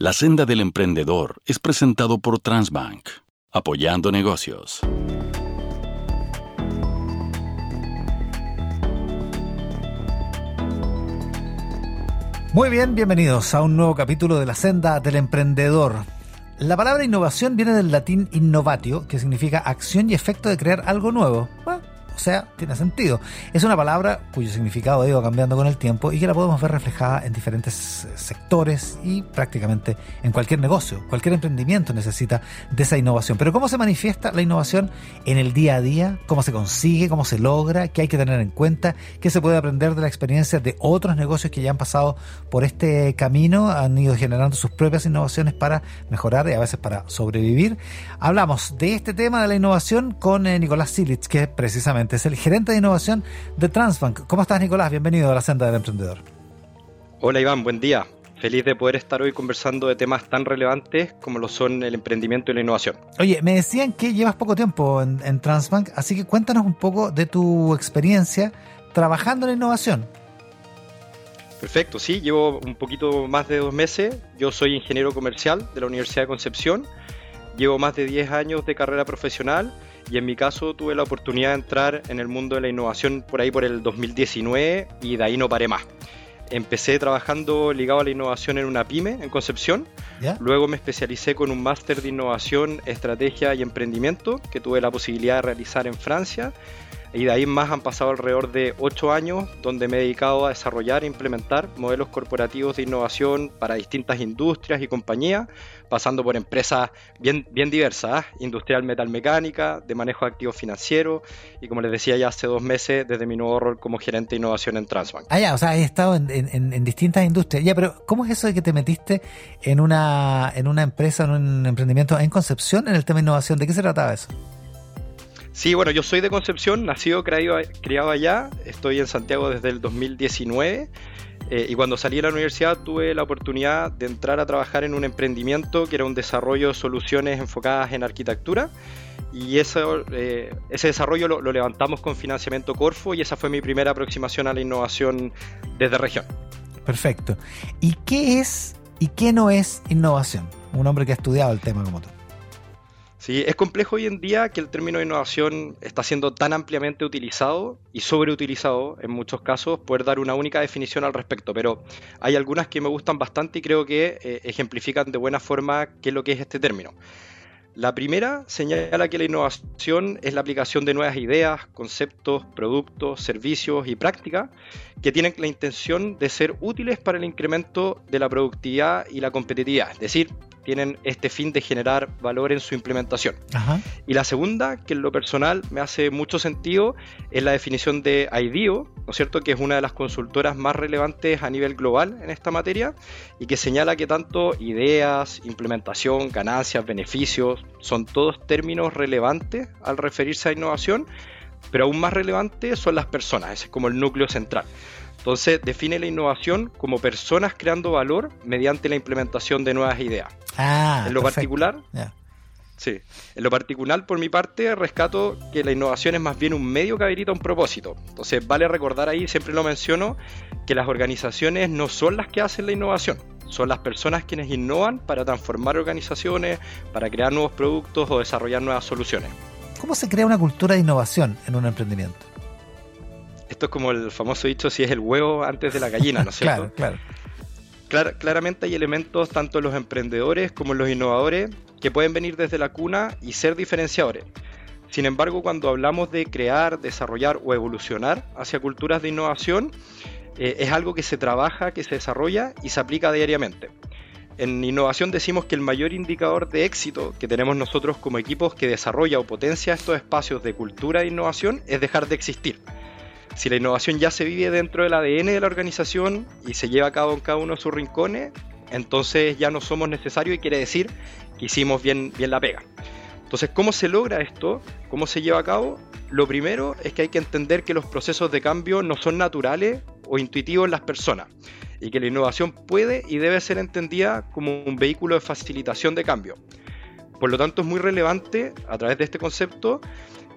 La senda del emprendedor es presentado por Transbank, apoyando negocios. Muy bien, bienvenidos a un nuevo capítulo de La senda del emprendedor. La palabra innovación viene del latín innovatio, que significa acción y efecto de crear algo nuevo. O sea, tiene sentido. Es una palabra cuyo significado ha ido cambiando con el tiempo y que la podemos ver reflejada en diferentes eh, sectores y prácticamente en cualquier negocio. Cualquier emprendimiento necesita de esa innovación. Pero ¿cómo se manifiesta la innovación en el día a día? ¿Cómo se consigue? ¿Cómo se logra? ¿Qué hay que tener en cuenta? ¿Qué se puede aprender de la experiencia de otros negocios que ya han pasado por este camino? Han ido generando sus propias innovaciones para mejorar y a veces para sobrevivir. Hablamos de este tema de la innovación con eh, Nicolás Silitz, que es precisamente es el gerente de innovación de Transbank. ¿Cómo estás, Nicolás? Bienvenido a la senda del emprendedor. Hola, Iván, buen día. Feliz de poder estar hoy conversando de temas tan relevantes como lo son el emprendimiento y la innovación. Oye, me decían que llevas poco tiempo en, en Transbank, así que cuéntanos un poco de tu experiencia trabajando en innovación. Perfecto, sí, llevo un poquito más de dos meses. Yo soy ingeniero comercial de la Universidad de Concepción. Llevo más de 10 años de carrera profesional y en mi caso tuve la oportunidad de entrar en el mundo de la innovación por ahí por el 2019 y de ahí no paré más. Empecé trabajando ligado a la innovación en una pyme en Concepción. Luego me especialicé con un máster de innovación, estrategia y emprendimiento que tuve la posibilidad de realizar en Francia y de ahí más han pasado alrededor de ocho años donde me he dedicado a desarrollar e implementar modelos corporativos de innovación para distintas industrias y compañías, pasando por empresas bien, bien diversas, ¿ah? industrial metalmecánica, de manejo de activos financieros y como les decía ya hace dos meses desde mi nuevo rol como gerente de innovación en Transbank. Ah, ya, o sea, he estado en, en, distintas industrias. Ya, pero ¿cómo es eso de que te metiste en una, en una empresa, en un emprendimiento en Concepción en el tema de innovación? ¿De qué se trataba eso? Sí, bueno, yo soy de Concepción, nacido, criado, criado allá, estoy en Santiago desde el 2019 eh, y cuando salí de la universidad tuve la oportunidad de entrar a trabajar en un emprendimiento que era un desarrollo de soluciones enfocadas en arquitectura y eso, eh, ese desarrollo lo, lo, levantamos con financiamiento Corfo y esa fue mi primera aproximación a la innovación desde región. Perfecto. ¿Y qué es y qué no es innovación? Un hombre que ha estudiado el tema como tú. Sí, es complejo hoy en día que el término innovación está siendo tan ampliamente utilizado y sobreutilizado en muchos casos, poder dar una única definición al respecto, pero hay algunas que me gustan bastante y creo que eh, ejemplifican de buena forma qué es lo que es este término. La primera señala que la innovación es la aplicación de nuevas ideas, conceptos, productos, servicios y prácticas que tienen la intención de ser útiles para el incremento de la productividad y la competitividad, es decir, tienen este fin de generar valor en su implementación. Y la segunda, que en lo personal me hace mucho sentido, es la definición de IDEO, ¿no es cierto?, que es una de las consultoras más relevantes a nivel global en esta materia y que señala que tanto ideas, implementación, ganancias, beneficios, son todos términos relevantes al referirse a innovación, pero aún más relevante son las personas, ese es como el núcleo central. Entonces define la innovación como personas creando valor mediante la implementación de nuevas ideas. Ah, en lo particular, sí, en lo particular por mi parte rescato que la innovación es más bien un medio que habilita un propósito. Entonces vale recordar ahí, siempre lo menciono, que las organizaciones no son las que hacen la innovación. Son las personas quienes innovan para transformar organizaciones, para crear nuevos productos o desarrollar nuevas soluciones. ¿Cómo se crea una cultura de innovación en un emprendimiento? Esto es como el famoso dicho si es el huevo antes de la gallina, ¿no es cierto? claro, claro. claramente hay elementos tanto en los emprendedores como en los innovadores que pueden venir desde la cuna y ser diferenciadores. Sin embargo, cuando hablamos de crear, desarrollar o evolucionar hacia culturas de innovación, eh, es algo que se trabaja, que se desarrolla y se aplica diariamente. En innovación decimos que el mayor indicador de éxito que tenemos nosotros como equipos que desarrolla o potencia estos espacios de cultura de innovación es dejar de existir. Si la innovación ya se vive dentro del ADN de la organización y se lleva a cabo en cada uno de sus rincones, entonces ya no somos necesarios y quiere decir que hicimos bien, bien la pega. Entonces, ¿cómo se logra esto? ¿Cómo se lleva a cabo? Lo primero es que hay que entender que los procesos de cambio no son naturales o intuitivos en las personas y que la innovación puede y debe ser entendida como un vehículo de facilitación de cambio. Por lo tanto, es muy relevante a través de este concepto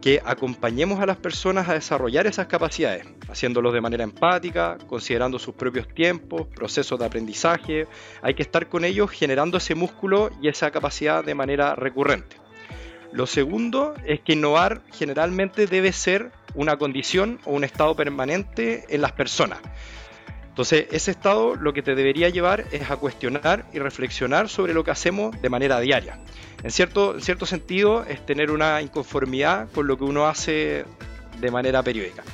que acompañemos a las personas a desarrollar esas capacidades, haciéndolos de manera empática, considerando sus propios tiempos, procesos de aprendizaje. Hay que estar con ellos generando ese músculo y esa capacidad de manera recurrente. Lo segundo es que innovar generalmente debe ser una condición o un estado permanente en las personas. Entonces, ese estado lo que te debería llevar es a cuestionar y reflexionar sobre lo que hacemos de manera diaria. En cierto, en cierto sentido, es tener una inconformidad con lo que uno hace de manera periódica.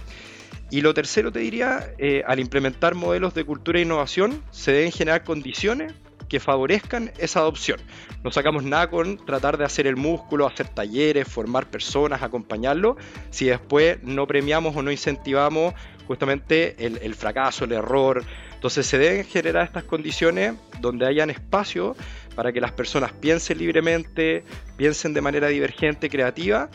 Y lo tercero te diría, eh, al implementar modelos de cultura e innovación, se deben generar condiciones que favorezcan esa adopción. No sacamos nada con tratar de hacer el músculo, hacer talleres, formar personas, acompañarlo, si después no premiamos o no incentivamos justamente el, fracaso, el error. Entonces se deben generar estas condiciones donde hayan espacio para que las personas piensen libremente, piensen de manera divergente, creativa,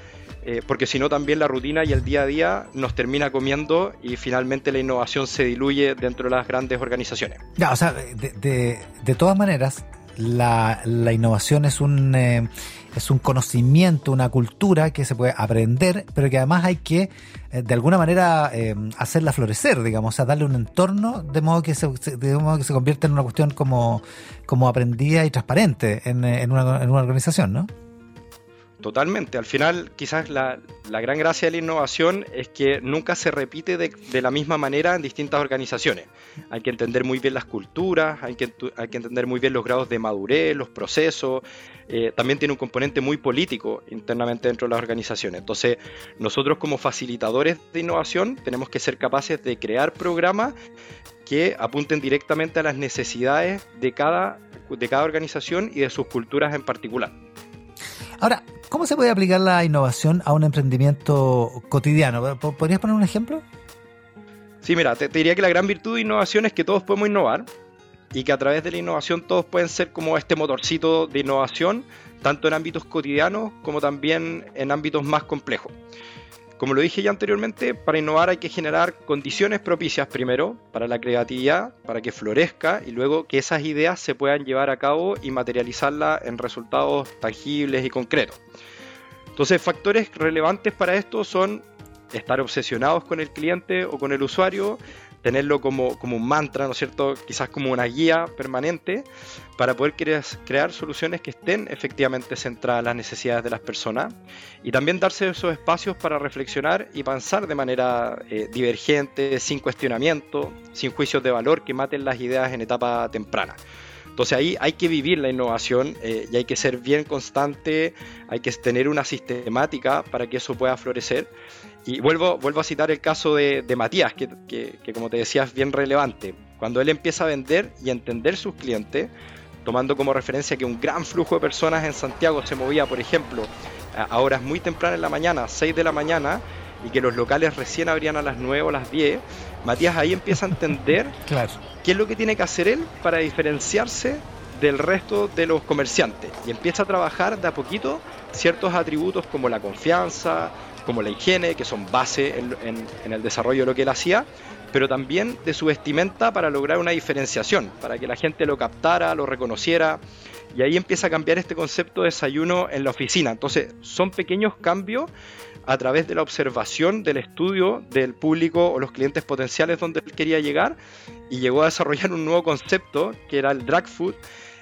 eh, porque si no también la rutina y el día a día nos termina comiendo y finalmente la innovación se diluye dentro de las grandes organizaciones. Ya, o sea, de, de, todas maneras, la, la innovación es un... Eh, es un conocimiento, una cultura que se puede aprender, pero que además hay que eh, de alguna manera eh, hacerla florecer, digamos, o sea, darle un entorno de modo que se, de modo que se convierta en una cuestión como, como aprendida y transparente en, en, una, en una organización, ¿no? Totalmente. Al final, quizás la, gran gracia de la innovación es que nunca se repite de, la misma manera en distintas organizaciones. Hay que entender muy bien las culturas, hay que, hay que entender muy bien los grados de madurez, los procesos. Eh, también tiene un componente muy político internamente dentro de las organizaciones. Entonces, nosotros como facilitadores de innovación tenemos que ser capaces de crear programas que apunten directamente a las necesidades de cada, de cada organización y de sus culturas en particular. Ahora, ¿cómo se puede aplicar la innovación a un emprendimiento cotidiano? ¿Podrías poner un ejemplo? Sí, mira, te, diría que la gran virtud de innovación es que todos podemos innovar y que a través de la innovación todos pueden ser como este motorcito de innovación, tanto en ámbitos cotidianos como también en ámbitos más complejos. Como lo dije ya anteriormente, para innovar hay que generar condiciones propicias primero para la creatividad, para que florezca y luego que esas ideas se puedan llevar a cabo y materializarlas en resultados tangibles y concretos. Entonces, factores relevantes para esto son estar obsesionados con el cliente o con el usuario, tenerlo como, como un mantra, ¿no cierto? Quizás como una guía permanente para poder crear soluciones que estén efectivamente centradas en las necesidades de las personas y también darse esos espacios para reflexionar y pensar de manera eh, divergente, sin cuestionamiento, sin juicios de valor que maten las ideas en etapa temprana. Entonces ahí hay que vivir la innovación eh, y hay que ser bien constante, hay que tener una sistemática para que eso pueda florecer. Y vuelvo, vuelvo a citar el caso de, Matías, que, que, como te decía es bien relevante. Cuando él empieza a vender y a entender sus clientes, tomando como referencia que un gran flujo de personas en Santiago se movía, por ejemplo, a horas muy tempranas en la mañana, 6 de la mañana, y que los locales recién abrían a las 9 o las 10, Matías ahí empieza a entender qué es lo que tiene que hacer él para diferenciarse del resto de los comerciantes y empieza a trabajar de a poquito ciertos atributos como la confianza, como la higiene, que son base en, el desarrollo de lo que él hacía, pero también de su vestimenta para lograr una diferenciación, para que la gente lo captara, lo reconociera. Y ahí empieza a cambiar este concepto de desayuno en la oficina. Entonces, son pequeños cambios a través de la observación del estudio del público o los clientes potenciales donde él quería llegar y llegó a desarrollar un nuevo concepto que era el drag food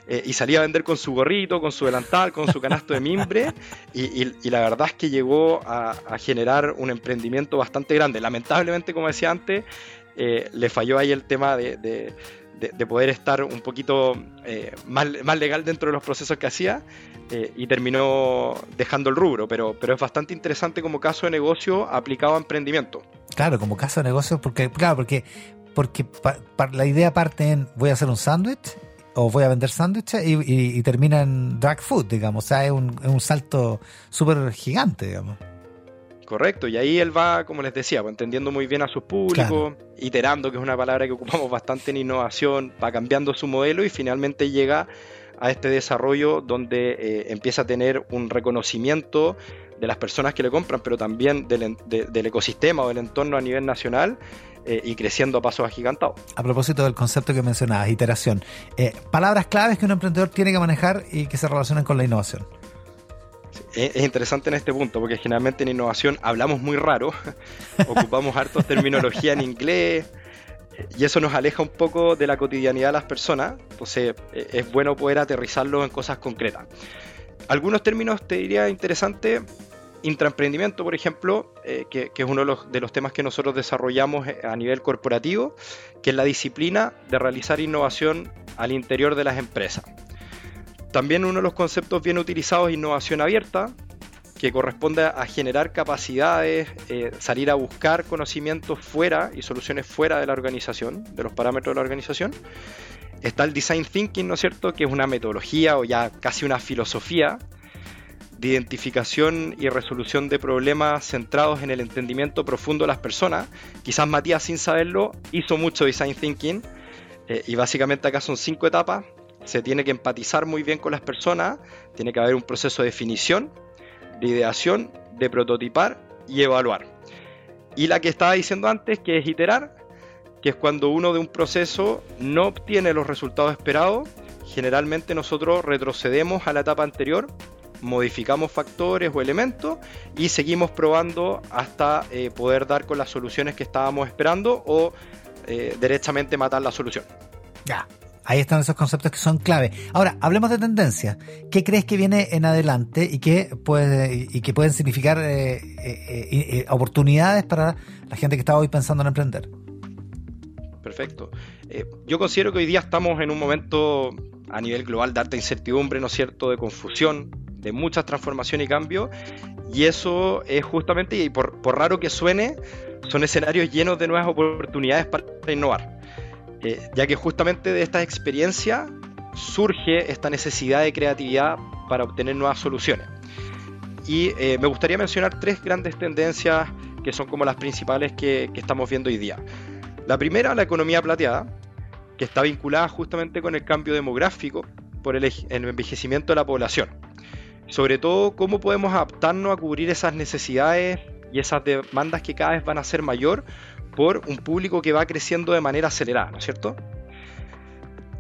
eh, y salía a vender con su gorrito, con su delantal, con su canasto de mimbre y, la verdad es que llegó a, generar un emprendimiento bastante grande. Lamentablemente, como decía antes, eh, le falló ahí el tema de, poder estar un poquito eh, más, más, legal dentro de los procesos que hacía y terminó dejando el rubro, pero, pero es bastante interesante como caso de negocio aplicado a emprendimiento. Claro, como caso de negocio, porque, claro, porque, porque la idea parte en voy a hacer un sándwich o voy a vender sándwiches y, termina en drag food, digamos. O sea, es un, es un salto súper gigante, digamos. Correcto, y ahí él va, como les decía, pues, entendiendo muy bien a sus públicos, iterando, que es una palabra que ocupamos bastante en innovación, va cambiando su modelo y finalmente llega a este desarrollo donde eh, empieza a tener un reconocimiento de las personas que le compran, pero también del, del ecosistema o del entorno a nivel nacional eh, y creciendo a pasos agigantados. A propósito del concepto que mencionabas, iteración, eh, palabras claves que un emprendedor tiene que manejar y que se relacionan con la innovación. es interesante en este punto, porque generalmente en innovación hablamos muy raro, ocupamos hartos terminología en inglés, y eso nos aleja un poco de la cotidianidad de las personas, entonces eh, es bueno poder aterrizarlo en cosas concretas. Algunos términos te diría interesante, intraemprendimiento, por ejemplo, eh, que, es uno de los, de los, temas que nosotros desarrollamos a nivel corporativo, que es la disciplina de realizar innovación al interior de las empresas. También uno de los conceptos bien utilizados es innovación abierta, que corresponde a generar capacidades, eh, salir a buscar conocimientos fuera y soluciones fuera de la organización, de los parámetros de la organización. Está el design thinking, ¿no es cierto?, que es una metodología o ya casi una filosofía de identificación y resolución de problemas centrados en el entendimiento profundo de las personas. Quizás Matías, sin saberlo, hizo mucho design thinking eh, y básicamente acá son cinco etapas. Se tiene que empatizar muy bien con las personas, tiene que haber un proceso de definición, de ideación, de prototipar y evaluar. Y la que estaba diciendo antes, que es iterar, que es cuando uno de un proceso no obtiene los resultados esperados, generalmente nosotros retrocedemos a la etapa anterior, modificamos factores o elementos y seguimos probando hasta eh, poder dar con las soluciones que estábamos esperando o eh, derechamente matar la solución. Ya, Ahí están esos conceptos que son clave. Ahora, hablemos de tendencia. ¿Qué crees que viene en adelante y qué puede y que pueden significar eh, eh, eh, oportunidades para la gente que está hoy pensando en emprender? Perfecto. yo considero que hoy día estamos en un momento a nivel global de alta incertidumbre, ¿no es cierto?, de confusión, de muchas transformaciones y cambios. Y eso es justamente, y por, por raro que suene, son escenarios llenos de nuevas oportunidades para innovar. Eh, ya que justamente de esta experiencia surge esta necesidad de creatividad para obtener nuevas soluciones. Y eh, me gustaría mencionar tres grandes tendencias que son como las principales que, estamos viendo hoy día. La primera, la economía plateada, que está vinculada justamente con el cambio demográfico por el envejecimiento de la población. Sobre todo, cómo podemos adaptarnos a cubrir esas necesidades y esas demandas que cada vez van a ser mayor por un público que va creciendo de manera acelerada, ¿no es cierto?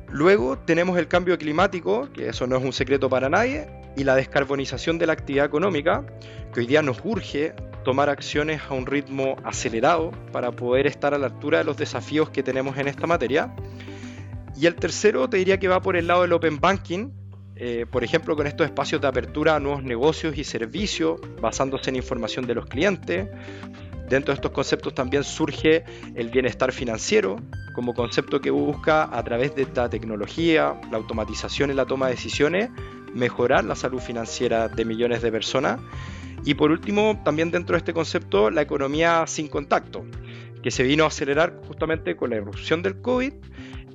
Luego tenemos el cambio climático, que eso no es un secreto para nadie, y la descarbonización de la actividad económica, que hoy día nos urge tomar acciones a un ritmo acelerado para poder estar a la altura de los desafíos que tenemos en esta materia. Y el tercero te diría que va por el lado del open banking, eh, por ejemplo con estos espacios de apertura a nuevos negocios y servicios basándose en información de los clientes, Dentro de estos conceptos también surge el bienestar financiero como concepto que busca a través de esta tecnología, la automatización y la toma de decisiones, mejorar la salud financiera de millones de personas. Y por último, también dentro de este concepto, la economía sin contacto, que se vino a acelerar justamente con la irrupción del COVID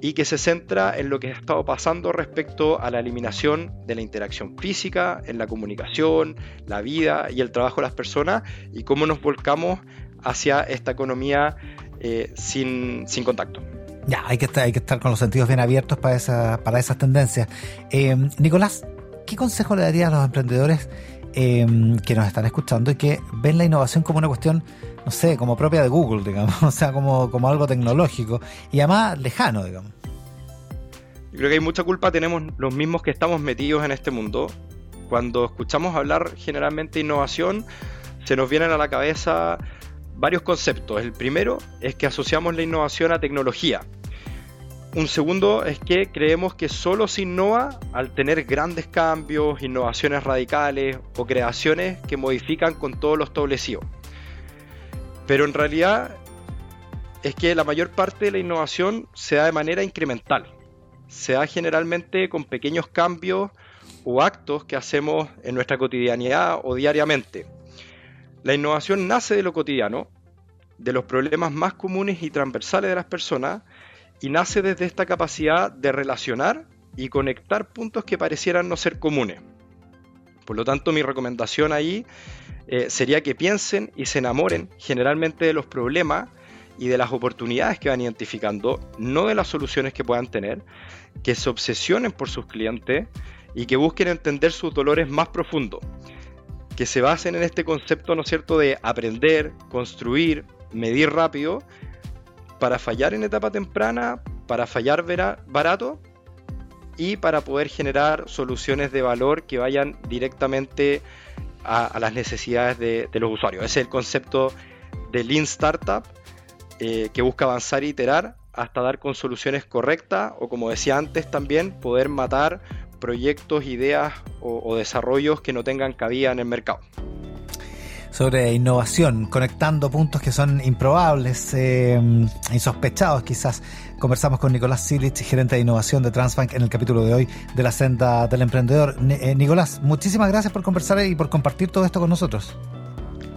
y que se centra en lo que ha estado pasando respecto a la eliminación de la interacción física, en la comunicación, la vida y el trabajo de las personas y cómo nos volcamos hacia esta economía eh, sin, contacto. Ya, hay que, estar, hay que estar con los sentidos bien abiertos para, esa, para esas tendencias. Eh, Nicolás, ¿qué consejo le daría a los emprendedores eh, que nos están escuchando y que ven la innovación como una cuestión, no sé, como propia de Google, digamos, o sea, como, como algo tecnológico y además lejano, digamos? Yo creo que hay mucha culpa, tenemos los mismos que estamos metidos en este mundo. Cuando escuchamos hablar generalmente de innovación, se nos vienen a la cabeza varios conceptos. El primero es que asociamos la innovación a tecnología. Un segundo es que creemos que solo se innova al tener grandes cambios, innovaciones radicales o creaciones que modifican con todos los establecidos. Pero en realidad es que la mayor parte de la innovación se da de manera incremental. Se da generalmente con pequeños cambios o actos que hacemos en nuestra cotidianidad o diariamente. La innovación nace de lo cotidiano, de los problemas más comunes y transversales de las personas, y nace desde esta capacidad de relacionar y conectar puntos que parecieran no ser comunes. Por lo tanto, mi recomendación ahí eh, sería que piensen y se enamoren generalmente de los problemas y de las oportunidades que van identificando, no de las soluciones que puedan tener, que se obsesionen por sus clientes y que busquen entender sus dolores más profundos que se basen en este concepto, ¿no es cierto?, de aprender, construir, medir rápido, para fallar en etapa temprana, para fallar barato y para poder generar soluciones de valor que vayan directamente a, las necesidades de, los usuarios. Ese es el concepto de Lean Startup eh, que busca avanzar e iterar hasta dar con soluciones correctas o como decía antes también poder matar proyectos, ideas o desarrollos que no tengan cabida en el mercado sobre innovación, conectando puntos que son improbables, eh, insospechados quizás. Conversamos con Nicolás Silich, gerente de innovación de Transbank, en el capítulo de hoy de la senda del emprendedor. Eh, Nicolás, muchísimas gracias por conversar y por compartir todo esto con nosotros.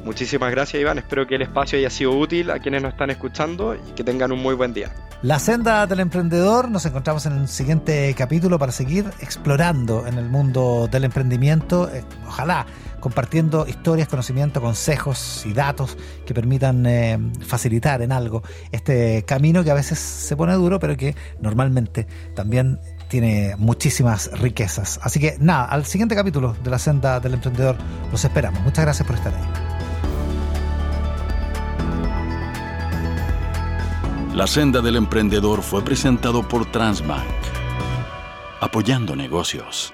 Muchísimas gracias Iván, espero que el espacio haya sido útil a quienes nos están escuchando y que tengan un muy buen día. La senda del emprendedor, nos encontramos en el siguiente capítulo para seguir explorando en el mundo del emprendimiento, eh, ojalá compartiendo historias, conocimiento, consejos y datos que permitan eh, facilitar en algo este camino que a veces se pone duro, pero que normalmente también tiene muchísimas riquezas. Así que nada, al siguiente capítulo de la senda del emprendedor los esperamos. Muchas gracias por estar ahí. La senda del emprendedor fue presentado por Transbank, apoyando negocios.